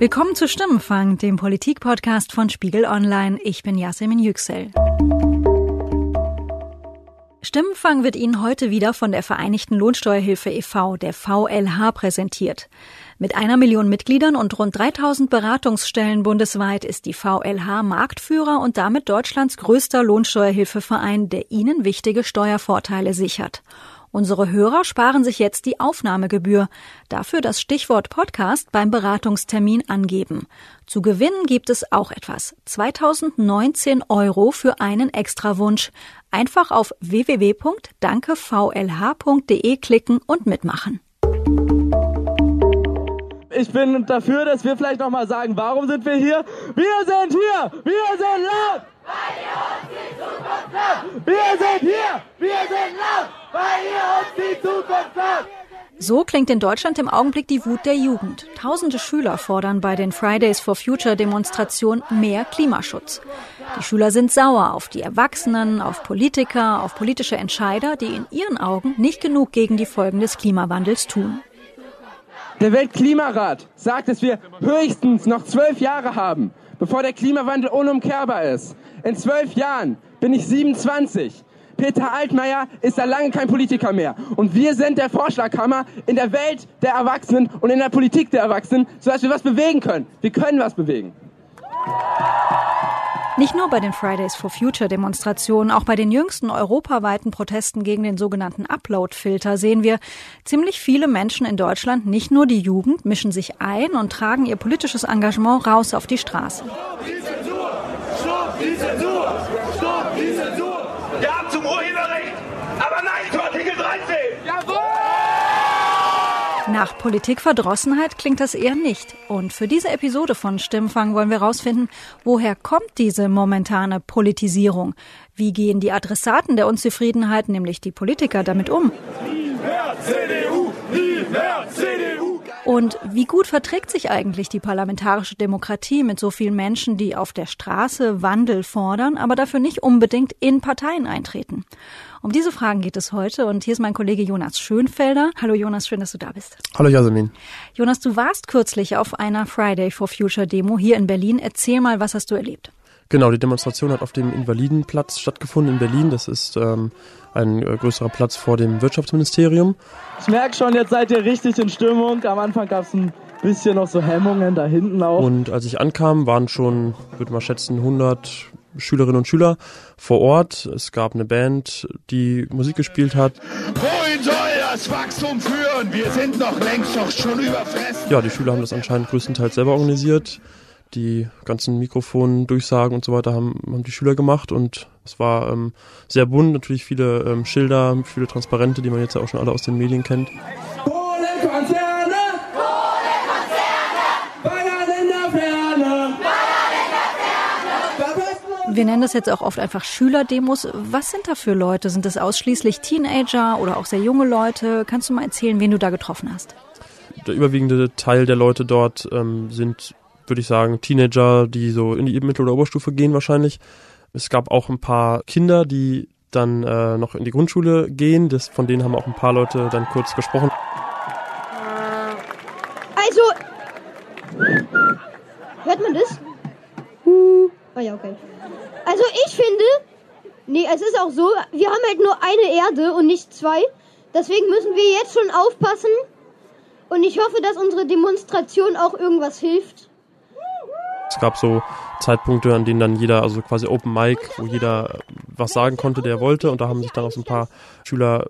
Willkommen zu Stimmenfang, dem Politikpodcast von Spiegel Online. Ich bin Yasemin Yüksel. Stimmenfang wird Ihnen heute wieder von der Vereinigten Lohnsteuerhilfe e.V., der VLH, präsentiert. Mit einer Million Mitgliedern und rund 3000 Beratungsstellen bundesweit ist die VLH Marktführer und damit Deutschlands größter Lohnsteuerhilfeverein, der Ihnen wichtige Steuervorteile sichert. Unsere Hörer sparen sich jetzt die Aufnahmegebühr. Dafür das Stichwort Podcast beim Beratungstermin angeben. Zu gewinnen gibt es auch etwas. 2019 Euro für einen Extrawunsch. Einfach auf www.dankevlh.de klicken und mitmachen. Ich bin dafür, dass wir vielleicht noch mal sagen, warum sind wir hier? Wir sind hier! Wir sind laut! Weil ihr uns die Zukunft klaut! Wir sind hier! Wir sind laut! Weil ihr uns die Zukunft klaut! So klingt in Deutschland im Augenblick die Wut der Jugend. Tausende Schüler fordern bei den Fridays for Future Demonstrationen mehr Klimaschutz. Die Schüler sind sauer auf die Erwachsenen, auf Politiker, auf politische Entscheider, die in ihren Augen nicht genug gegen die Folgen des Klimawandels tun. Der Weltklimarat sagt, dass wir höchstens noch zwölf Jahre haben, bevor der Klimawandel unumkehrbar ist. In zwölf Jahren bin ich 27. Peter Altmaier ist da lange kein Politiker mehr. Und wir sind der Vorschlaghammer in der Welt der Erwachsenen und in der Politik der Erwachsenen, sodass wir was bewegen können. Wir können was bewegen. Nicht nur bei den Fridays for Future Demonstrationen, auch bei den jüngsten europaweiten Protesten gegen den sogenannten Upload-Filter sehen wir, ziemlich viele Menschen in Deutschland, nicht nur die Jugend, mischen sich ein und tragen ihr politisches Engagement raus auf die Straße. Stopp die Zensur! Stopp die Zensur! Stopp die Zensur! Ja zum Urheberrecht, aber nein zu Artikel 13! Jawohl! Nach Politikverdrossenheit klingt das eher nicht. Und für diese Episode von Stimmfang wollen wir herausfinden, woher kommt diese momentane Politisierung? Wie gehen die Adressaten der Unzufriedenheit, nämlich die Politiker, damit um? CDU! Und wie gut verträgt sich eigentlich die parlamentarische Demokratie mit so vielen Menschen, die auf der Straße Wandel fordern, aber dafür nicht unbedingt in Parteien eintreten? Um diese Fragen geht es heute und hier ist mein Kollege Jonas Schönfelder. Hallo Jonas, schön, dass du da bist. Hallo Yasemin. Jonas, du warst kürzlich auf einer Friday for Future Demo hier in Berlin. Erzähl mal, was hast du erlebt? Genau, die Demonstration hat auf dem Invalidenplatz stattgefunden in Berlin. Das ist ähm, ein äh, größerer Platz vor dem Wirtschaftsministerium. Ich merke schon, jetzt seid ihr richtig in Stimmung. Am Anfang gab es ein bisschen noch so Hemmungen da hinten auch. Und als ich ankam, waren schon, würde mal schätzen, 100 Schülerinnen und Schüler vor Ort. Es gab eine Band, die Musik gespielt hat. Wohin soll das Wachstum führen? Wir sind noch längst doch schon überfressen. Ja, die Schüler haben das anscheinend größtenteils selber organisiert. Die ganzen Mikrofondurchsagen und so weiter haben, haben die Schüler gemacht und es war ähm, sehr bunt, natürlich viele ähm, Schilder, viele Transparente, die man jetzt ja auch schon alle aus den Medien kennt. Wir nennen das jetzt auch oft einfach Schülerdemos. Was sind da für Leute? Sind das ausschließlich Teenager oder auch sehr junge Leute? Kannst du mal erzählen, wen du da getroffen hast? Der überwiegende Teil der Leute dort ähm, sind, würde ich sagen, Teenager, die so in die Mittel- oder Oberstufe gehen wahrscheinlich. Es gab auch ein paar Kinder, die dann äh, noch in die Grundschule gehen. Das, von denen haben auch ein paar Leute dann kurz gesprochen. Also. Hört man das? Huh. Ah ja, okay. Also ich finde. Nee, es ist auch so, wir haben halt nur eine Erde und nicht zwei. Deswegen müssen wir jetzt schon aufpassen. Und ich hoffe, dass unsere Demonstration auch irgendwas hilft. Es gab so Zeitpunkte, an denen dann jeder, also quasi Open Mic, wo jeder was sagen konnte, der wollte. Und da haben sich dann auch so ein paar Schüler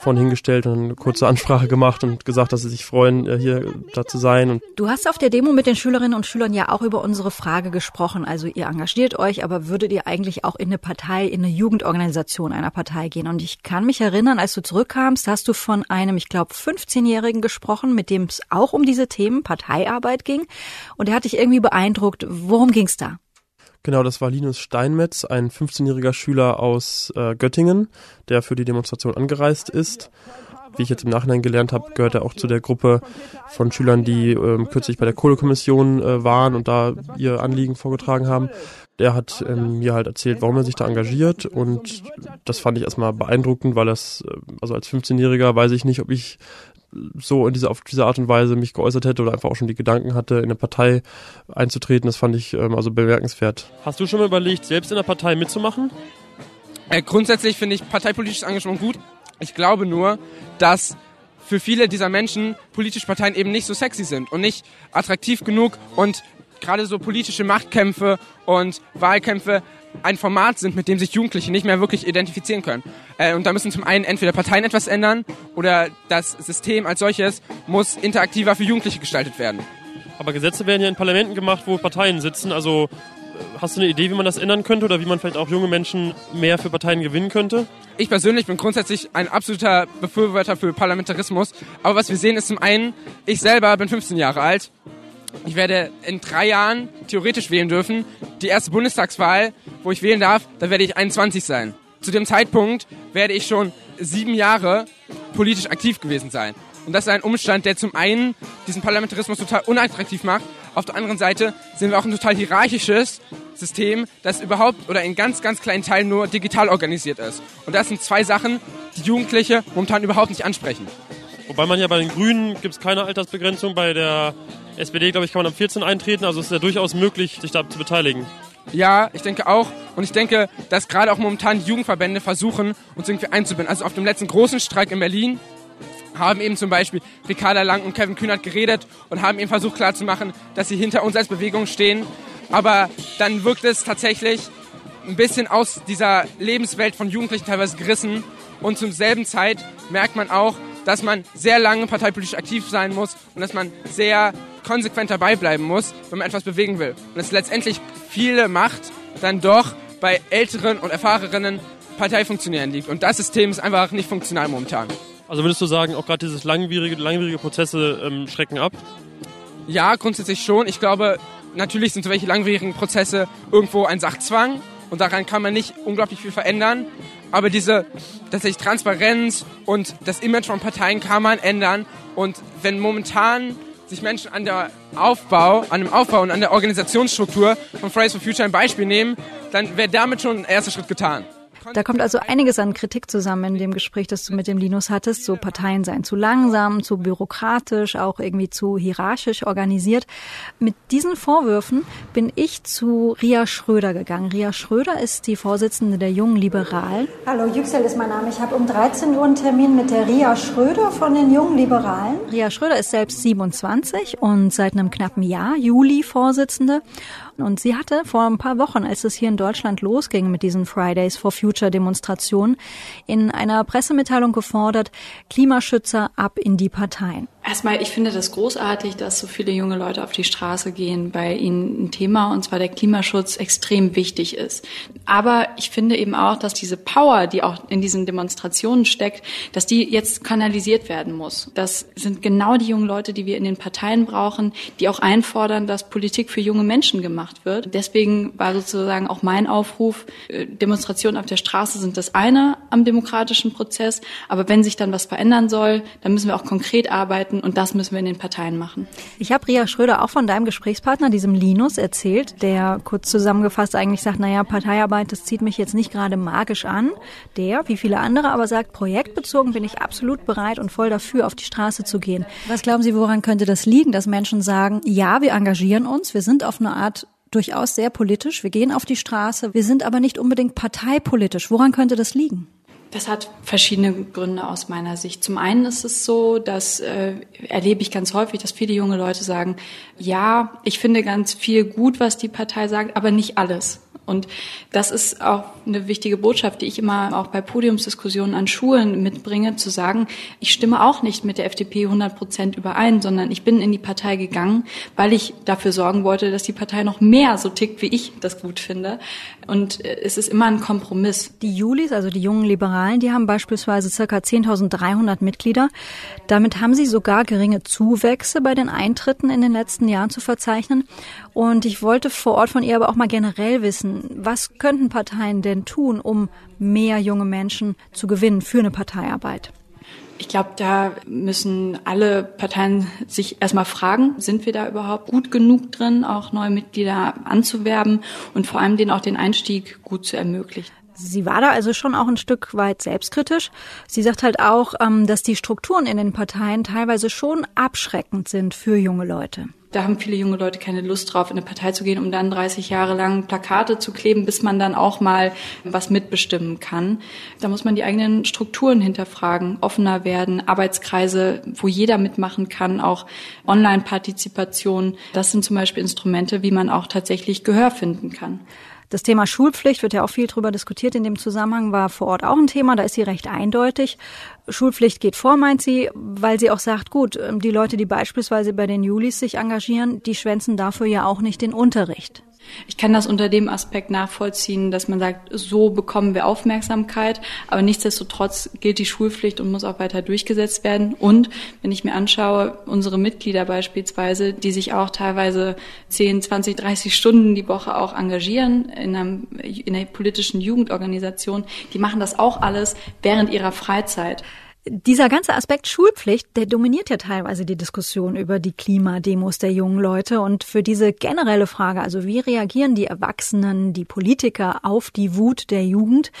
von hingestellt und eine kurze Ansprache gemacht und gesagt, dass sie sich freuen, äh, hier da zu sein. Und Du hast auf der Demo mit den Schülerinnen und Schülern ja auch über unsere Frage gesprochen. Also ihr engagiert euch, aber würdet ihr eigentlich auch in eine Partei, in eine Jugendorganisation einer Partei gehen? Und ich kann mich erinnern, als du zurückkamst, hast du von einem, ich glaube, 15-Jährigen gesprochen, mit dem es auch um diese Themen Parteiarbeit ging. Und der hat dich irgendwie beeindruckt. Worum ging's da? Genau, das war Linus Steinmetz, ein 15-jähriger Schüler aus äh, Göttingen, der für die Demonstration angereist ist. Wie ich jetzt im Nachhinein gelernt habe, gehört er auch zu der Gruppe von Schülern, die ähm, kürzlich bei der Kohlekommission äh, waren und da ihr Anliegen vorgetragen haben. Der hat ähm, mir halt erzählt, warum er sich da engagiert und das fand ich erstmal beeindruckend, weil das, äh, also als 15-Jähriger weiß ich nicht, ob ich so in dieser, auf diese Art und Weise mich geäußert hätte oder einfach auch schon die Gedanken hatte, in eine Partei einzutreten. Das fand ich ähm, also bemerkenswert. Hast du schon mal überlegt, selbst in der Partei mitzumachen? Äh, grundsätzlich finde ich parteipolitisches Engagement gut. Ich glaube nur, dass für viele dieser Menschen politische Parteien eben nicht so sexy sind und nicht attraktiv genug und gerade so politische Machtkämpfe und Wahlkämpfe ein Format sind, mit dem sich Jugendliche nicht mehr wirklich identifizieren können. Äh, und da müssen zum einen entweder Parteien etwas ändern oder das System als solches muss interaktiver für Jugendliche gestaltet werden. Aber Gesetze werden ja in Parlamenten gemacht, wo Parteien sitzen. Also äh, hast du eine Idee, wie man das ändern könnte oder wie man vielleicht auch junge Menschen mehr für Parteien gewinnen könnte? Ich persönlich bin grundsätzlich ein absoluter Befürworter für Parlamentarismus. Aber was wir sehen ist zum einen, ich selber bin 15 Jahre alt ich werde in drei Jahren theoretisch wählen dürfen. Die erste Bundestagswahl, wo ich wählen darf, da werde ich 21 sein. Zu dem Zeitpunkt werde ich schon sieben Jahre politisch aktiv gewesen sein. Und das ist ein Umstand, der zum einen diesen Parlamentarismus total unattraktiv macht. Auf der anderen Seite sehen wir auch ein total hierarchisches System, das überhaupt oder in ganz, ganz kleinen Teilen nur digital organisiert ist. Und das sind zwei Sachen, die Jugendliche momentan überhaupt nicht ansprechen. Wobei man ja bei den Grünen gibt es keine Altersbegrenzung, bei der SPD, glaube ich, kann man am 14 eintreten, also es ist ja durchaus möglich, sich da zu beteiligen. Ja, ich denke auch. Und ich denke, dass gerade auch momentan die Jugendverbände versuchen, uns irgendwie einzubinden. Also auf dem letzten großen Streik in Berlin haben eben zum Beispiel Ricarda Lang und Kevin Kühnert geredet und haben eben versucht klarzumachen, dass sie hinter uns als Bewegung stehen. Aber dann wirkt es tatsächlich ein bisschen aus dieser Lebenswelt von Jugendlichen teilweise gerissen. Und zum selben Zeit merkt man auch, dass man sehr lange parteipolitisch aktiv sein muss und dass man sehr konsequent dabei bleiben muss, wenn man etwas bewegen will. Und dass letztendlich viele Macht dann doch bei älteren und erfahreneren Parteifunktionären liegt. Und das System ist einfach nicht funktional momentan. Also würdest du sagen, auch gerade dieses langwierige, langwierige Prozesse ähm, schrecken ab? Ja, grundsätzlich schon. Ich glaube, natürlich sind solche langwierigen Prozesse irgendwo ein Sachzwang und daran kann man nicht unglaublich viel verändern. Aber diese tatsächlich Transparenz und das Image von Parteien kann man ändern. Und wenn momentan sich Menschen an der Aufbau, an dem Aufbau und an der Organisationsstruktur von Fridays for Future ein Beispiel nehmen, dann wäre damit schon ein erster Schritt getan. Da kommt also einiges an Kritik zusammen in dem Gespräch, das du mit dem Linus hattest. So Parteien seien zu langsam, zu bürokratisch, auch irgendwie zu hierarchisch organisiert. Mit diesen Vorwürfen bin ich zu Ria Schröder gegangen. Ria Schröder ist die Vorsitzende der Jungen Liberalen. Hallo, Yüksel ist mein Name. Ich habe um 13 Uhr einen Termin mit der Ria Schröder von den Jungen Liberalen. Ria Schröder ist selbst 27 und seit einem knappen Jahr Juli Vorsitzende. Und sie hatte vor ein paar Wochen, als es hier in Deutschland losging mit diesen Fridays for Future Demonstrationen, in einer Pressemitteilung gefordert, Klimaschützer ab in die Parteien. Erstmal, ich finde das großartig, dass so viele junge Leute auf die Straße gehen, weil ihnen ein Thema, und zwar der Klimaschutz, extrem wichtig ist. Aber ich finde eben auch, dass diese Power, die auch in diesen Demonstrationen steckt, dass die jetzt kanalisiert werden muss. Das sind genau die jungen Leute, die wir in den Parteien brauchen, die auch einfordern, dass Politik für junge Menschen gemacht wird. Deswegen war sozusagen auch mein Aufruf, äh, Demonstrationen auf der Straße sind das eine am demokratischen Prozess, aber wenn sich dann was verändern soll, dann müssen wir auch konkret arbeiten und das müssen wir in den Parteien machen. Ich habe Ria Schröder auch von deinem Gesprächspartner, diesem Linus, erzählt, der kurz zusammengefasst eigentlich sagt, naja, Parteiarbeit, das zieht mich jetzt nicht gerade magisch an. Der, wie viele andere, aber sagt, projektbezogen bin ich absolut bereit und voll dafür, auf die Straße zu gehen. Was glauben Sie, woran könnte das liegen, dass Menschen sagen, ja, wir engagieren uns, wir sind auf eine Art durchaus sehr politisch, wir gehen auf die Straße, wir sind aber nicht unbedingt parteipolitisch. Woran könnte das liegen? Das hat verschiedene Gründe aus meiner Sicht. Zum einen ist es so, dass äh, erlebe ich ganz häufig, dass viele junge Leute sagen, ja, ich finde ganz viel gut, was die Partei sagt, aber nicht alles. Und das ist auch eine wichtige Botschaft, die ich immer auch bei Podiumsdiskussionen an Schulen mitbringe, zu sagen, ich stimme auch nicht mit der FDP 100 Prozent überein, sondern ich bin in die Partei gegangen, weil ich dafür sorgen wollte, dass die Partei noch mehr so tickt, wie ich das gut finde. Und äh, es ist immer ein Kompromiss. Die Julis, also die jungen Liberalen, die haben beispielsweise circa 10.300 Mitglieder. Damit haben sie sogar geringe Zuwächse bei den Eintritten in den letzten Jahren zu verzeichnen. Und ich wollte vor Ort von ihr aber auch mal generell wissen, was könnten Parteien denn tun, um mehr junge Menschen zu gewinnen für eine Parteiarbeit? Ich glaube, da müssen alle Parteien sich erstmal fragen, sind wir da überhaupt gut genug drin, auch neue Mitglieder anzuwerben und vor allem denen auch den Einstieg gut zu ermöglichen. Sie war da also schon auch ein Stück weit selbstkritisch. Sie sagt halt auch, ähm, dass die Strukturen in den Parteien teilweise schon abschreckend sind für junge Leute. Da haben viele junge Leute keine Lust drauf, in eine Partei zu gehen, um dann 30 Jahre lang Plakate zu kleben, bis man dann auch mal was mitbestimmen kann. Da muss man die eigenen Strukturen hinterfragen, offener werden, Arbeitskreise, wo jeder mitmachen kann, auch Online-Partizipation. Das sind zum Beispiel Instrumente, wie man auch tatsächlich Gehör finden kann. Das Thema Schulpflicht wird ja auch viel drüber diskutiert in dem Zusammenhang, war vor Ort auch ein Thema, da ist sie recht eindeutig. Schulpflicht geht vor, meint sie, weil sie auch sagt, gut, ähm, die Leute, die beispielsweise bei den Julis sich engagieren, die schwänzen dafür ja auch nicht den Unterricht. Ich kann das unter dem Aspekt nachvollziehen, dass man sagt, so bekommen wir Aufmerksamkeit, aber nichtsdestotrotz gilt die Schulpflicht und muss auch weiter durchgesetzt werden. Und wenn ich mir anschaue, unsere Mitglieder beispielsweise, die sich auch teilweise 10, 20, 30 Stunden die Woche auch engagieren in, einer, in einer politischen Jugendorganisation, die machen das auch alles während ihrer Freizeit. Dieser ganze Aspekt Schulpflicht, der dominiert ja teilweise die Diskussion über die Klimademos der jungen Leute. Und für diese generelle Frage, also wie reagieren die Erwachsenen, die Politiker auf die Wut der Jugend,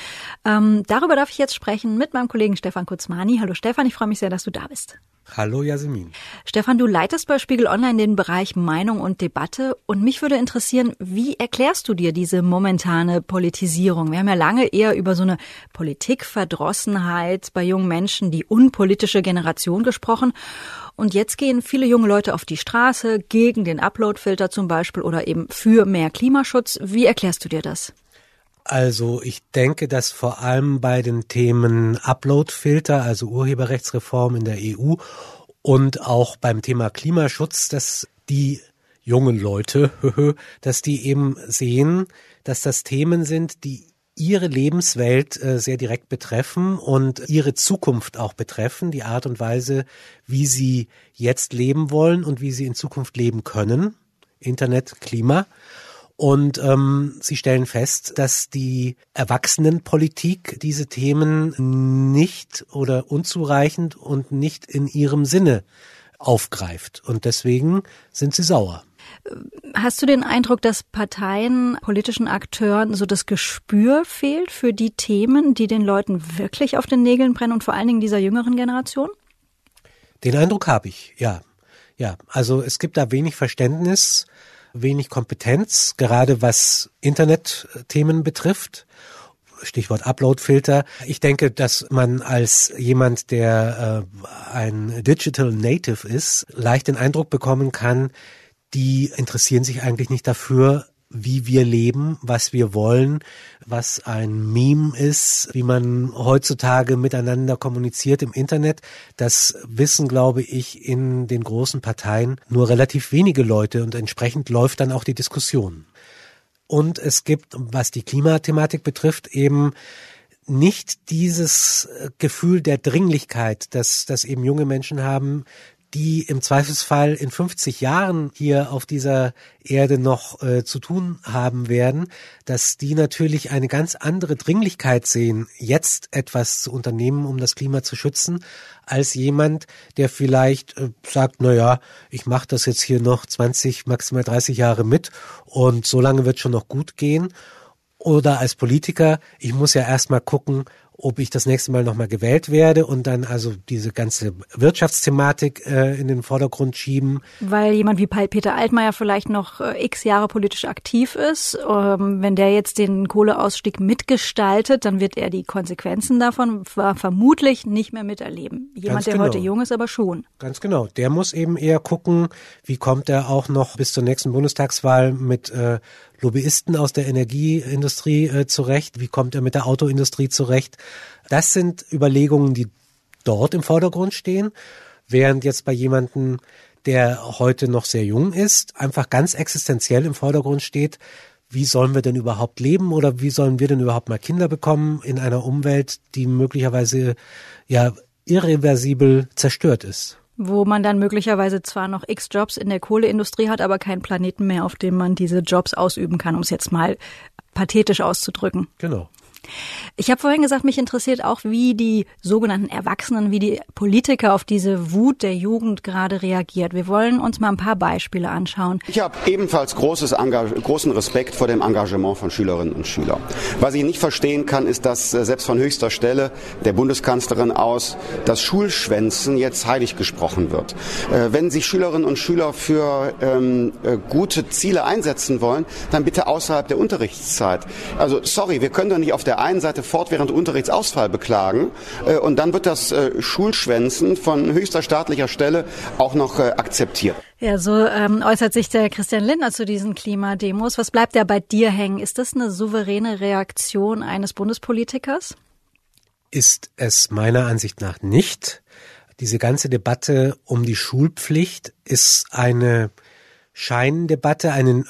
ähm, darüber darf ich jetzt sprechen mit meinem Kollegen Stefan Kurzmani. Hallo Stefan, ich freue mich sehr, dass du da bist. Hallo Jasmin. Stefan, du leitest bei Spiegel Online den Bereich Meinung und Debatte und mich würde interessieren, wie erklärst du dir diese momentane Politisierung? Wir haben ja lange eher über so eine Politikverdrossenheit bei jungen Menschen, die unpolitische Generation gesprochen. Und jetzt gehen viele junge Leute auf die Straße gegen den Uploadfilter zum Beispiel oder eben für mehr Klimaschutz. Wie erklärst du dir das? Also ich denke, dass vor allem bei den Themen Uploadfilter, also Urheberrechtsreform in der EU und auch beim Thema Klimaschutz, dass die jungen Leute, dass die eben sehen, dass das Themen sind, die ihre Lebenswelt äh, sehr direkt betreffen und ihre Zukunft auch betreffen, die Art und Weise, wie sie jetzt leben wollen und wie sie in Zukunft leben können. Internet, Klima. Und ähm, sie stellen fest, dass die Erwachsenenpolitik diese Themen nicht oder unzureichend und nicht in ihrem Sinne aufgreift. Und deswegen sind sie sauer. Hast du den Eindruck, dass Parteien, politischen Akteuren so das Gespür fehlt für die Themen, die den Leuten wirklich auf den Nägeln brennen und vor allen Dingen dieser jüngeren Generation? Den Eindruck habe ich, ja. Ja, also es gibt da wenig Verständnis wenig Kompetenz, gerade was Internetthemen betrifft. Stichwort Uploadfilter. Ich denke, dass man als jemand, der äh, ein Digital Native ist, leicht den Eindruck bekommen kann, die interessieren sich eigentlich nicht dafür, wie wir leben, was wir wollen, was ein Meme ist, wie man heutzutage miteinander kommuniziert im Internet. Das wissen, glaube ich, in den großen Parteien nur relativ wenige Leute und entsprechend läuft dann auch die Diskussion. Und es gibt, was die Klimathematik betrifft, eben nicht dieses Gefühl der Dringlichkeit, dass, dass eben junge Menschen haben, die im Zweifelsfall in 50 Jahren hier auf dieser Erde noch äh, zu tun haben werden, dass die natürlich eine ganz andere Dringlichkeit sehen, jetzt etwas zu unternehmen, um das Klima zu schützen, als jemand, der vielleicht äh, sagt, na ja, ich mache das jetzt hier noch 20, maximal 30 Jahre mit und so lange wird schon noch gut gehen. Oder als Politiker, ich muss ja erstmal gucken, ob ich das nächste Mal nochmal gewählt werde und dann also diese ganze Wirtschaftsthematik äh, in den Vordergrund schieben. Weil jemand wie Peter Altmaier vielleicht noch äh, x Jahre politisch aktiv ist. Ähm, wenn der jetzt den Kohleausstieg mitgestaltet, dann wird er die Konsequenzen davon vermutlich nicht mehr miterleben. Jemand, Ganz der genau. heute jung ist, aber schon. Ganz genau. Der muss eben eher gucken, wie kommt er auch noch bis zur nächsten Bundestagswahl mit äh, Lobbyisten aus der Energieindustrie äh, zurecht? Wie kommt er mit der Autoindustrie zurecht? Das sind Überlegungen, die dort im Vordergrund stehen, während jetzt bei jemanden, der heute noch sehr jung ist, einfach ganz existenziell im Vordergrund steht, wie sollen wir denn überhaupt leben oder wie sollen wir denn überhaupt mal Kinder bekommen in einer Umwelt, die möglicherweise ja irreversibel zerstört ist wo man dann möglicherweise zwar noch x Jobs in der Kohleindustrie hat, aber keinen Planeten mehr, auf dem man diese Jobs ausüben kann, um es jetzt mal pathetisch auszudrücken. Genau. Ich habe vorhin gesagt, mich interessiert auch, wie die sogenannten Erwachsenen, wie die Politiker auf diese Wut der Jugend gerade reagiert. Wir wollen uns mal ein paar Beispiele anschauen. Ich habe ebenfalls großen Respekt vor dem Engagement von Schülerinnen und Schülern. Was ich nicht verstehen kann, ist, dass äh, selbst von höchster Stelle der Bundeskanzlerin aus das Schulschwänzen jetzt heilig gesprochen wird. Äh, wenn sich Schülerinnen und Schüler für ähm, äh, gute Ziele einsetzen wollen, dann bitte außerhalb der Unterrichtszeit. Also sorry, wir können doch nicht auf der einen Seite fortwährend Unterrichtsausfall beklagen äh, und dann wird das äh, Schulschwänzen von höchster staatlicher Stelle auch noch äh, akzeptiert. Ja, so ähm, äußert sich der Christian Lindner zu diesen Klimademos. Was bleibt da bei dir hängen? Ist das eine souveräne Reaktion eines Bundespolitikers? Ist es meiner Ansicht nach nicht. Diese ganze Debatte um die Schulpflicht ist eine Scheindebatte, einen,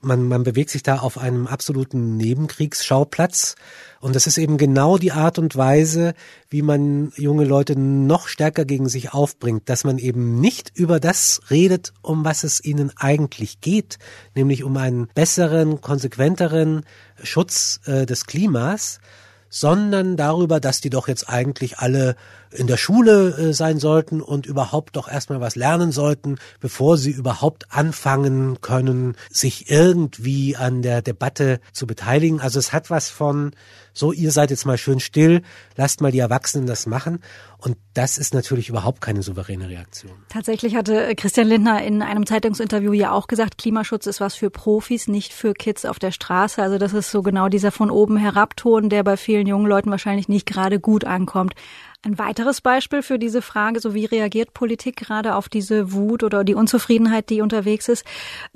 man, man bewegt sich da auf einem absoluten Nebenkriegsschauplatz. Und das ist eben genau die Art und Weise, wie man junge Leute noch stärker gegen sich aufbringt, dass man eben nicht über das redet, um was es ihnen eigentlich geht, nämlich um einen besseren, konsequenteren Schutz äh, des Klimas, sondern darüber, dass die doch jetzt eigentlich alle in der Schule äh, sein sollten und überhaupt doch erstmal was lernen sollten, bevor sie überhaupt anfangen können, sich irgendwie an der Debatte zu beteiligen. Also es hat was von, so ihr seid jetzt mal schön still, lasst mal die Erwachsenen das machen. Und das ist natürlich überhaupt keine souveräne Reaktion. Tatsächlich hatte Christian Lindner in einem Zeitungsinterview ja auch gesagt, Klimaschutz ist was für Profis, nicht für Kids auf der Straße. Also das ist so genau dieser von oben herabton, der bei vielen jungen Leuten wahrscheinlich nicht gerade gut ankommt. Ein weiteres Beispiel für diese Frage, so wie reagiert Politik gerade auf diese Wut oder die Unzufriedenheit, die unterwegs ist,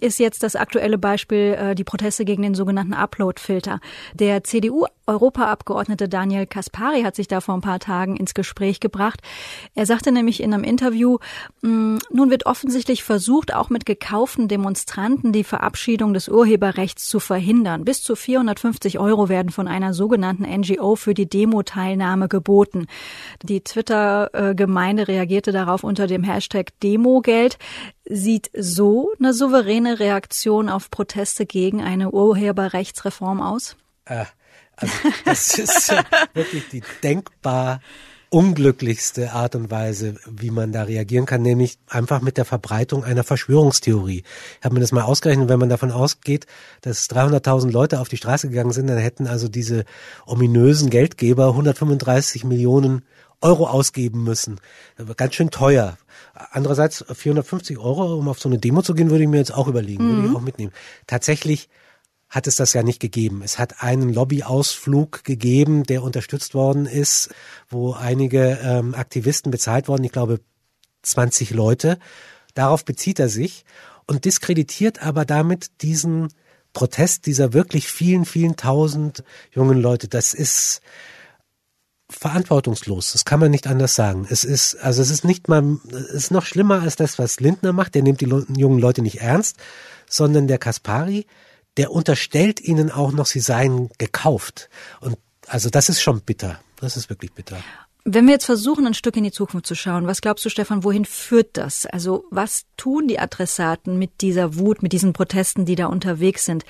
ist jetzt das aktuelle Beispiel äh, die Proteste gegen den sogenannten Upload-Filter. Der CDU-Europaabgeordnete Daniel Kaspari hat sich da vor ein paar Tagen ins Gespräch gebracht. Er sagte nämlich in einem Interview, mm, nun wird offensichtlich versucht, auch mit gekauften Demonstranten die Verabschiedung des Urheberrechts zu verhindern. Bis zu 450 Euro werden von einer sogenannten NGO für die Demo-Teilnahme geboten. Die Twitter-Gemeinde reagierte darauf unter dem Hashtag Demogeld. Sieht so eine souveräne Reaktion auf Proteste gegen eine Urheberrechtsreform aus? Äh, also das ist wirklich die denkbar unglücklichste Art und Weise, wie man da reagieren kann, nämlich einfach mit der Verbreitung einer Verschwörungstheorie. Ich habe mir das mal ausgerechnet, wenn man davon ausgeht, dass 300.000 Leute auf die Straße gegangen sind, dann hätten also diese ominösen Geldgeber 135 Millionen Euro ausgeben müssen. Ganz schön teuer. Andererseits 450 Euro, um auf so eine Demo zu gehen, würde ich mir jetzt auch überlegen, mhm. würde ich mhm. auch mitnehmen. Tatsächlich hat es das ja nicht gegeben. Es hat einen Lobbyausflug gegeben, der unterstützt worden ist, wo einige ähm, Aktivisten bezahlt worden, ich glaube 20 Leute. Darauf bezieht er sich und diskreditiert aber damit diesen Protest dieser wirklich vielen, vielen tausend jungen Leute. Das ist, verantwortungslos. Das kann man nicht anders sagen. Es ist, also es ist nicht mal, es ist noch schlimmer als das, was Lindner macht. Der nimmt die jungen Leute nicht ernst, sondern der Kaspari, der unterstellt ihnen auch noch, sie seien gekauft. Und also das ist schon bitter. Das ist wirklich bitter. Wenn wir jetzt versuchen, ein Stück in die Zukunft zu schauen, was glaubst du, Stefan, wohin führt das? Also was tun die Adressaten mit dieser Wut, mit diesen Protesten, die da unterwegs sind?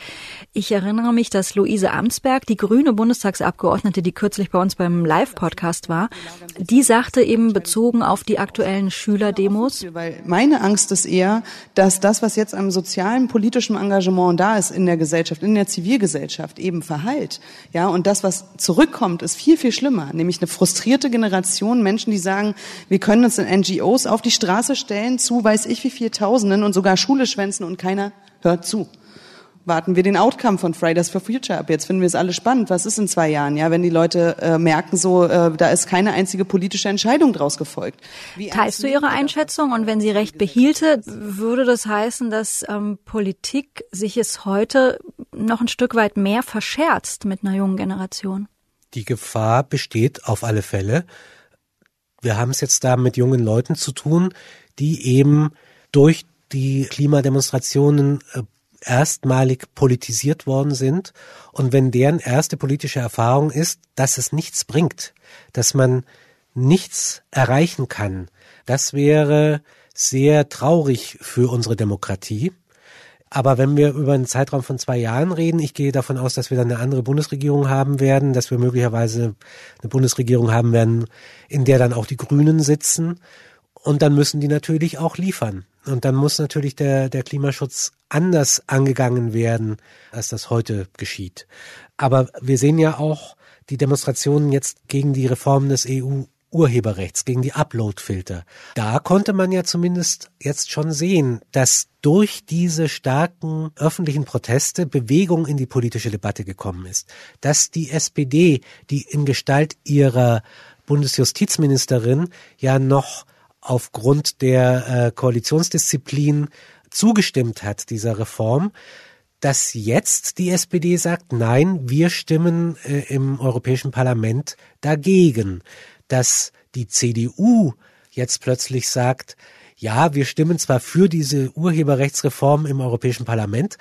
Ich erinnere mich, dass Luise Amtsberg, die grüne Bundestagsabgeordnete, die kürzlich bei uns beim Live-Podcast war, die sagte eben bezogen auf die aktuellen Schülerdemos. Weil meine Angst ist eher, dass das, was jetzt am sozialen, politischen Engagement da ist in der Gesellschaft, in der Zivilgesellschaft, eben verhallt. Ja, und das, was zurückkommt, ist viel, viel schlimmer, nämlich eine frustrierte Generation Generation Menschen, die sagen, wir können uns in NGOs auf die Straße stellen, zu weiß ich wie viel Tausenden und sogar Schule schwänzen und keiner hört zu warten wir den Outcome von Fridays for Future ab. Jetzt finden wir es alle spannend. Was ist in zwei Jahren, ja, wenn die Leute äh, merken, so äh, da ist keine einzige politische Entscheidung draus gefolgt. Wie Teilst du Ihre Einschätzung? Und wenn sie recht behielte, würde das heißen, dass ähm, Politik sich es heute noch ein Stück weit mehr verscherzt mit einer jungen Generation? Die Gefahr besteht auf alle Fälle. Wir haben es jetzt da mit jungen Leuten zu tun, die eben durch die Klimademonstrationen äh, erstmalig politisiert worden sind. Und wenn deren erste politische Erfahrung ist, dass es nichts bringt, dass man nichts erreichen kann, das wäre sehr traurig für unsere Demokratie. Aber wenn wir über einen Zeitraum von zwei Jahren reden, ich gehe davon aus, dass wir dann eine andere Bundesregierung haben werden, dass wir möglicherweise eine Bundesregierung haben werden, in der dann auch die Grünen sitzen. Und dann müssen die natürlich auch liefern. Und dann muss natürlich der, der Klimaschutz anders angegangen werden, als das heute geschieht. Aber wir sehen ja auch die Demonstrationen jetzt gegen die Reform des EU Urheberrechts, gegen die Uploadfilter. Da konnte man ja zumindest jetzt schon sehen, dass durch diese starken öffentlichen Proteste Bewegung in die politische Debatte gekommen ist. Dass die SPD, die in Gestalt ihrer Bundesjustizministerin ja noch aufgrund der äh, Koalitionsdisziplin zugestimmt hat, dieser Reform, dass jetzt die SPD sagt, nein, wir stimmen äh, im Europäischen Parlament dagegen dass die CDU jetzt plötzlich sagt, ja, wir stimmen zwar für diese Urheberrechtsreform im Europäischen Parlament,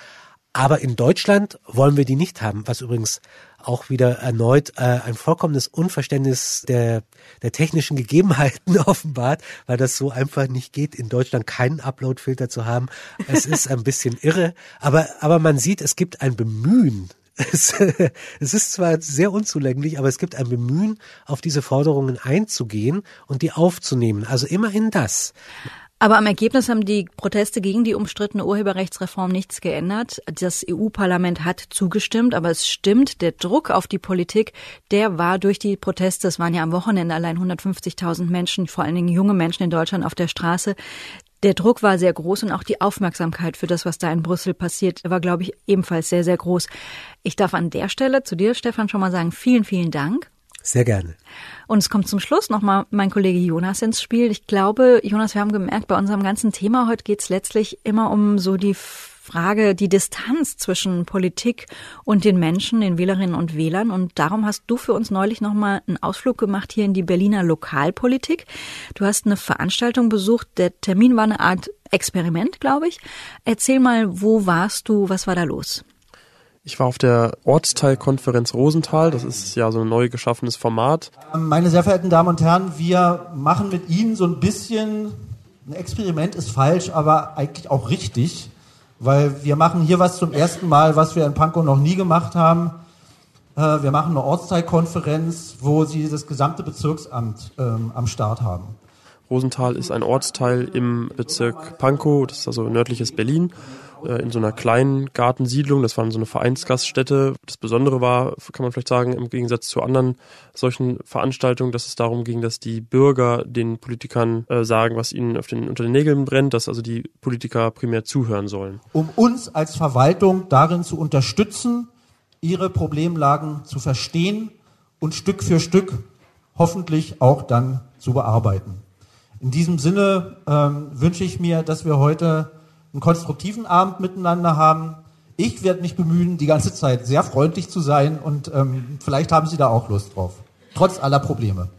aber in Deutschland wollen wir die nicht haben, was übrigens auch wieder erneut äh, ein vollkommenes Unverständnis der, der technischen Gegebenheiten offenbart, weil das so einfach nicht geht, in Deutschland keinen Uploadfilter zu haben. Es ist ein bisschen irre, aber, aber man sieht, es gibt ein Bemühen es, es ist zwar sehr unzulänglich, aber es gibt ein Bemühen, auf diese Forderungen einzugehen und die aufzunehmen. Also immerhin das. Aber am Ergebnis haben die Proteste gegen die umstrittene Urheberrechtsreform nichts geändert. Das EU-Parlament hat zugestimmt, aber es stimmt, der Druck auf die Politik, der war durch die Proteste, es waren ja am Wochenende allein 150.000 Menschen, vor allen Dingen junge Menschen in Deutschland auf der Straße, der Druck war sehr groß und auch die Aufmerksamkeit für das, was da in Brüssel passiert, war, glaube ich, ebenfalls sehr, sehr groß. Ich darf an der Stelle zu dir, Stefan, schon mal sagen, vielen, vielen Dank. Sehr gerne. Und es kommt zum Schluss nochmal mein Kollege Jonas ins Spiel. Ich glaube, Jonas, wir haben gemerkt, bei unserem ganzen Thema heute geht es letztlich immer um so die Frage, die Distanz zwischen Politik und den Menschen, den Wählerinnen und Wählern. Und darum hast du für uns neulich nochmal einen Ausflug gemacht hier in die Berliner Lokalpolitik. Du hast eine Veranstaltung besucht. Der Termin war eine Art Experiment, glaube ich. Erzähl mal, wo warst du? Was war da los? Ich war auf der Ortsteilkonferenz Rosenthal. Das ist ja so ein neu geschaffenes Format. Meine sehr verehrten Damen und Herren, wir machen mit Ihnen so ein bisschen, ein Experiment ist falsch, aber eigentlich auch richtig weil wir machen hier was zum ersten Mal, was wir in Pankow noch nie gemacht haben. Äh, wir machen eine Ortsteilkonferenz, wo sie das gesamte Bezirksamt ähm, am Start haben. Rosenthal ist ein Ortsteil im Bezirk Pankow, das ist also nördliches Berlin. Äh, in so einer kleinen Gartensiedlung. Das war so eine Vereinsgaststätte. Das Besondere war, kann man vielleicht sagen, im Gegensatz zu anderen solchen Veranstaltungen, dass es darum ging, dass die Bürger den Politikern äh, sagen, was ihnen auf den, unter den Nägeln brennt, dass also die Politiker primär zuhören sollen. Um uns als Verwaltung darin zu unterstützen, ihre Problemlagen zu verstehen und Stück für Stück hoffentlich auch dann zu bearbeiten. In diesem Sinne ähm, wünsche ich mir, dass wir heute einen konstruktiven Abend miteinander haben. Ich werde mich bemühen, die ganze Zeit sehr freundlich zu sein und ähm, vielleicht haben Sie da auch Lust drauf. Trotz aller Probleme.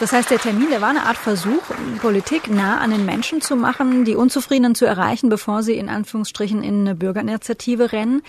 Das heißt, der Termin, der war eine Art Versuch, Politik nah an den Menschen zu machen, die Unzufriedenen zu erreichen, bevor sie in Anführungsstrichen in eine Bürgerinitiative rennen.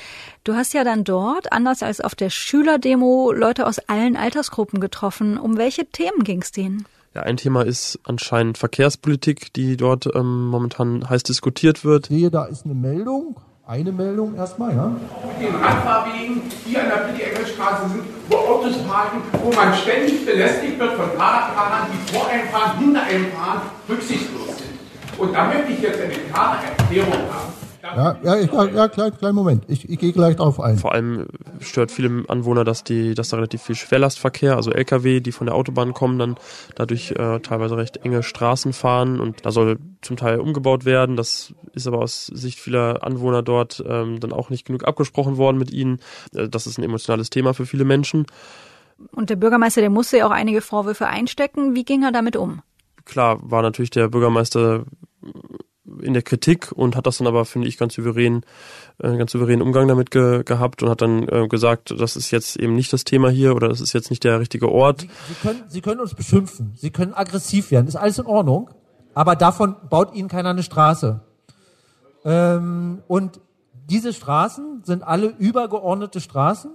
Du hast ja dann dort, anders als auf der Schülerdemo, Leute aus allen Altersgruppen getroffen. Um welche Themen ging es denen? Ja, ein Thema ist anscheinend Verkehrspolitik, die dort ähm, momentan heiß diskutiert wird. Ich sehe, da ist eine Meldung. Eine Meldung erstmal, ja. Den Radfahrwegen hier an der Friedrich-Engels-Straße sind, wo Autos parken, wo man ständig belästigt wird von Fahrradfahrern, die vor einem fahren, hinter einem fahren, rücksichtslos sind. Und da möchte ich jetzt eine klare Erklärung haben. Ja, ja, ich, ja, ja klein, kleinen Moment. Ich, ich gehe gleich darauf ein. Vor allem stört viele Anwohner, dass die, dass da relativ viel Schwerlastverkehr, also LKW, die von der Autobahn kommen, dann dadurch äh, teilweise recht enge Straßen fahren und da soll zum Teil umgebaut werden. Das ist aber aus Sicht vieler Anwohner dort ähm, dann auch nicht genug abgesprochen worden mit ihnen. Äh, das ist ein emotionales Thema für viele Menschen. Und der Bürgermeister, der musste ja auch einige Vorwürfe einstecken. Wie ging er damit um? Klar, war natürlich der Bürgermeister in der Kritik und hat das dann aber, finde ich, ganz souverän, äh, ganz souveränen Umgang damit ge gehabt und hat dann äh, gesagt, das ist jetzt eben nicht das Thema hier oder das ist jetzt nicht der richtige Ort. Sie, Sie, können, Sie können uns beschimpfen, Sie können aggressiv werden, ist alles in Ordnung, aber davon baut Ihnen keiner eine Straße. Ähm, und diese Straßen sind alle übergeordnete Straßen.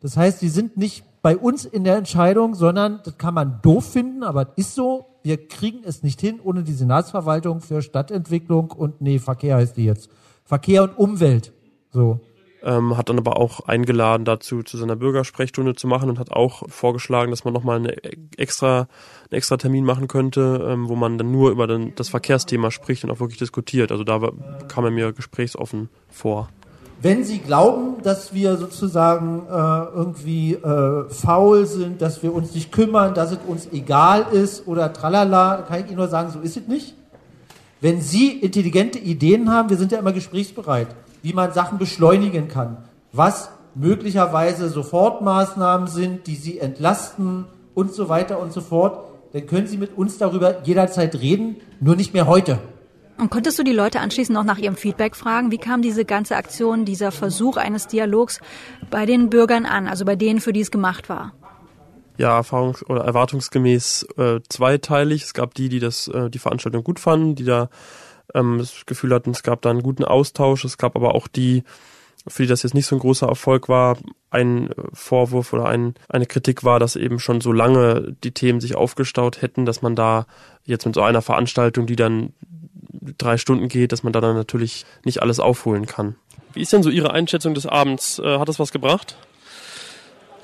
Das heißt, die sind nicht bei uns in der Entscheidung, sondern das kann man doof finden, aber es ist so, wir kriegen es nicht hin ohne die Senatsverwaltung für Stadtentwicklung und nee, Verkehr heißt die jetzt. Verkehr und Umwelt. So. Ähm, hat dann aber auch eingeladen dazu, zu seiner Bürgersprechstunde zu machen und hat auch vorgeschlagen, dass man nochmal eine extra, einen extra Termin machen könnte, ähm, wo man dann nur über den, das Verkehrsthema spricht und auch wirklich diskutiert. Also da kam er mir gesprächsoffen vor wenn Sie glauben, dass wir sozusagen äh, irgendwie äh, faul sind, dass wir uns nicht kümmern, dass es uns egal ist oder tralala, kann ich Ihnen nur sagen, so ist es nicht. Wenn Sie intelligente Ideen haben, wir sind ja immer gesprächsbereit, wie man Sachen beschleunigen kann, was möglicherweise Sofortmaßnahmen sind, die Sie entlasten und so weiter und so fort, dann können Sie mit uns darüber jederzeit reden, nur nicht mehr heute. Und konntest du die Leute anschließend noch nach ihrem Feedback fragen? Wie kam diese ganze Aktion, dieser Versuch eines Dialogs bei den Bürgern an, also bei denen, für die es gemacht war? Ja, erfahrungs- oder erwartungsgemäß äh, zweiteilig. Es gab die, die das, äh, die Veranstaltung gut fanden, die da ähm, das Gefühl hatten, es gab da einen guten Austausch. Es gab aber auch die, für die das jetzt nicht so ein großer Erfolg war, ein äh, Vorwurf oder ein, eine Kritik war, dass eben schon so lange die Themen sich aufgestaut hätten, dass man da jetzt mit so einer Veranstaltung, die dann drei Stunden geht, dass man da dann natürlich nicht alles aufholen kann. Wie ist denn so Ihre Einschätzung des Abends? Äh, hat das was gebracht?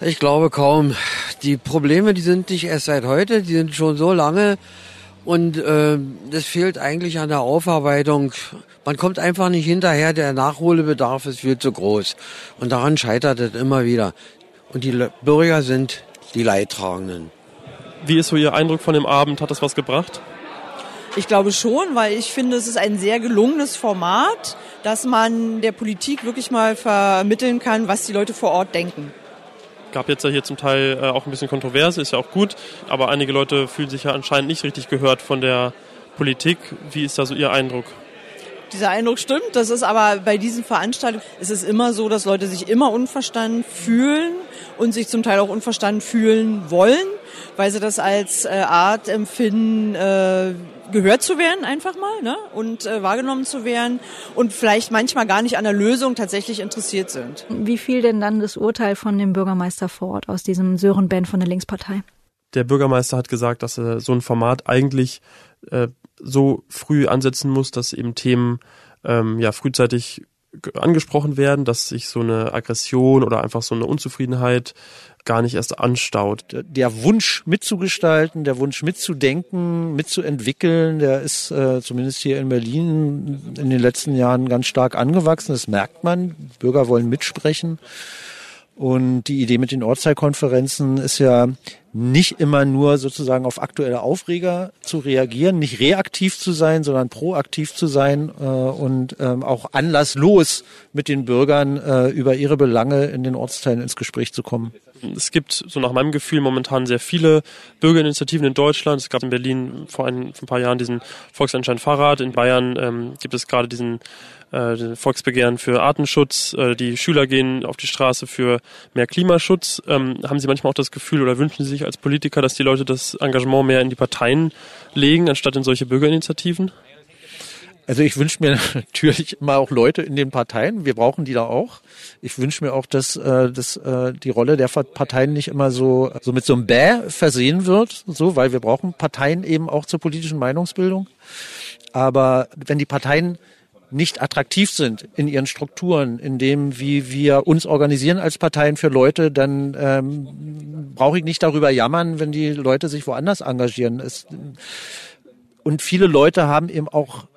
Ich glaube kaum. Die Probleme, die sind nicht erst seit heute, die sind schon so lange und äh, das fehlt eigentlich an der Aufarbeitung. Man kommt einfach nicht hinterher, der Nachholbedarf ist viel zu groß und daran scheitert es immer wieder. Und die Bürger sind die Leidtragenden. Wie ist so Ihr Eindruck von dem Abend? Hat das was gebracht? Ich glaube schon, weil ich finde, es ist ein sehr gelungenes Format, dass man der Politik wirklich mal vermitteln kann, was die Leute vor Ort denken. Gab jetzt ja hier zum Teil äh, auch ein bisschen Kontroverse, ist ja auch gut, aber einige Leute fühlen sich ja anscheinend nicht richtig gehört von der Politik. Wie ist da so Ihr Eindruck? Dieser Eindruck stimmt. Das ist aber bei diesen Veranstaltungen ist es immer so, dass Leute sich immer unverstanden fühlen und sich zum Teil auch unverstanden fühlen wollen, weil sie das als äh, Art empfinden, äh, gehört zu werden einfach mal ne? und äh, wahrgenommen zu werden und vielleicht manchmal gar nicht an der Lösung tatsächlich interessiert sind. Wie fiel denn dann das Urteil von dem Bürgermeister Ford aus diesem Sören Ben von der Linkspartei? Der Bürgermeister hat gesagt, dass er so ein Format eigentlich äh, so früh ansetzen muss, dass eben Themen ähm, ja frühzeitig angesprochen werden, dass sich so eine Aggression oder einfach so eine Unzufriedenheit gar nicht erst anstaut. Der Wunsch mitzugestalten, der Wunsch mitzudenken, mitzuentwickeln, der ist äh, zumindest hier in Berlin in den letzten Jahren ganz stark angewachsen. Das merkt man. Bürger wollen mitsprechen. Und die Idee mit den Ortsteilkonferenzen ist ja nicht immer nur sozusagen auf aktuelle Aufreger zu reagieren, nicht reaktiv zu sein, sondern proaktiv zu sein äh, und ähm, auch anlasslos mit den Bürgern äh, über ihre Belange in den Ortsteilen ins Gespräch zu kommen. Es gibt so nach meinem Gefühl momentan sehr viele Bürgerinitiativen in Deutschland. Es gab in Berlin vor ein, vor ein paar Jahren diesen Volksentscheid Fahrrad. In Bayern ähm, gibt es gerade diesen äh, Volksbegehren für Artenschutz, äh, die Schüler gehen auf die Straße für mehr Klimaschutz. Ähm, haben Sie manchmal auch das Gefühl oder wünschen Sie sich als Politiker, dass die Leute das Engagement mehr in die Parteien legen, anstatt in solche Bürgerinitiativen? Also ich wünsche mir natürlich immer auch Leute in den Parteien. Wir brauchen die da auch. Ich wünsche mir auch, dass, äh, dass äh, die Rolle der Parteien nicht immer so, so mit so einem Bäh versehen wird, so, weil wir brauchen Parteien eben auch zur politischen Meinungsbildung. Aber wenn die Parteien nicht attraktiv sind in ihren Strukturen, in dem, wie wir uns organisieren als Parteien für Leute, dann ähm, brauche ich nicht darüber jammern, wenn die Leute sich woanders engagieren. Es, und viele Leute haben eben auch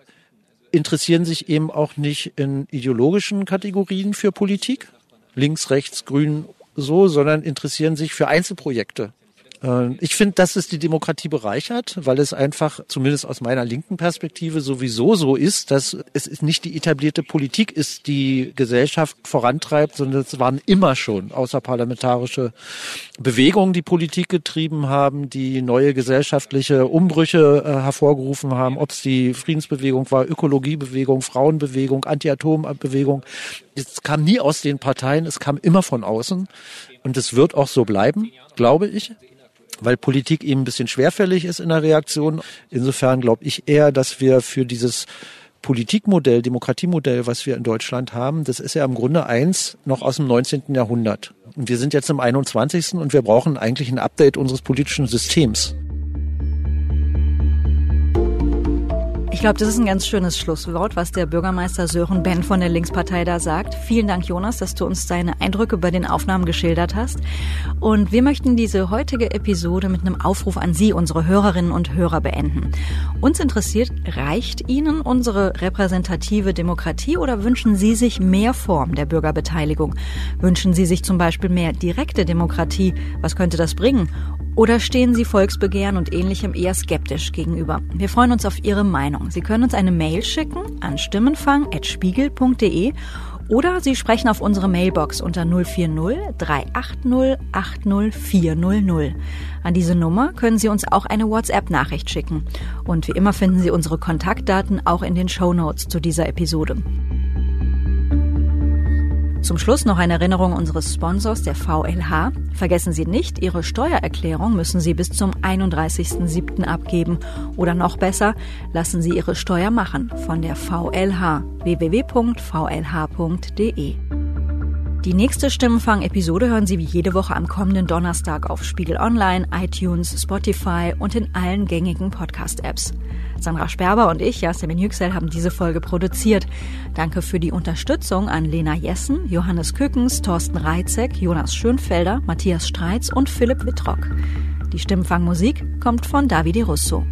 interessieren sich eben auch nicht in ideologischen Kategorien für Politik, links, rechts, grün, so, sondern interessieren sich für Einzelprojekte. Äh, ich finde, dass es die Demokratie bereichert, weil es einfach, zumindest aus meiner linken Perspektive, sowieso so ist, dass es nicht die etablierte Politik ist, die Gesellschaft vorantreibt, sondern es waren immer schon außerparlamentarische Bewegungen, die Politik getrieben haben, die neue gesellschaftliche Umbrüche äh, hervorgerufen haben, ob es die Friedensbewegung war, Ökologiebewegung, Frauenbewegung, Anti-Atom-Bewegung. Es kam nie aus den Parteien, es kam immer von außen. Und es wird auch so bleiben, glaube ich weil Politik eben ein bisschen schwerfällig ist in der Reaktion. Insofern glaube ich eher, dass wir für dieses Politikmodell, Demokratiemodell, was wir in Deutschland haben, das ist ja im Grunde eins noch aus dem 19. Jahrhundert. Und wir sind jetzt im 21. und wir brauchen eigentlich ein Update unseres politischen Systems. Ich glaube, das ist ein ganz schönes Schlusswort, was der Bürgermeister Sören Ben von der Linkspartei da sagt. Vielen Dank, Jonas, dass du uns deine Eindrücke bei den Aufnahmen geschildert hast. Und wir möchten diese heutige Episode mit einem Aufruf an Sie, unsere Hörerinnen und Hörer, beenden. Uns interessiert, reicht Ihnen unsere repräsentative Demokratie oder wünschen Sie sich mehr Form der Bürgerbeteiligung? Wünschen Sie sich zum Beispiel mehr direkte Demokratie? Was könnte das bringen? Oder stehen Sie Volksbegehren und ähnlichem eher skeptisch gegenüber? Wir freuen uns auf Ihre Meinung. Sie können uns eine Mail schicken an stimmenfang.spiegel.de oder Sie sprechen auf unsere Mailbox unter 040 380 80 400. An diese Nummer können Sie uns auch eine WhatsApp-Nachricht schicken. Und wie immer finden Sie unsere Kontaktdaten auch in den Show Notes zu dieser Episode. Zum Schluss noch eine Erinnerung unseres Sponsors, der VLH. Vergessen Sie nicht, Ihre Steuererklärung müssen Sie bis zum 31.07. abgeben. Oder noch besser, lassen Sie Ihre Steuer machen von der VLH www.vlh.de. Die nächste Stimmenfang-Episode hören Sie wie jede Woche am kommenden Donnerstag auf Spiegel Online, iTunes, Spotify und in allen gängigen Podcast-Apps. Sandra Sperber und ich, Jasmin Yüksel, haben diese Folge produziert. Danke für die Unterstützung an Lena Jessen, Johannes Kückens, Thorsten Reitzek, Jonas Schönfelder, Matthias Streitz und Philipp Wittrock. Die Stimmenfangmusik kommt von Davide Russo.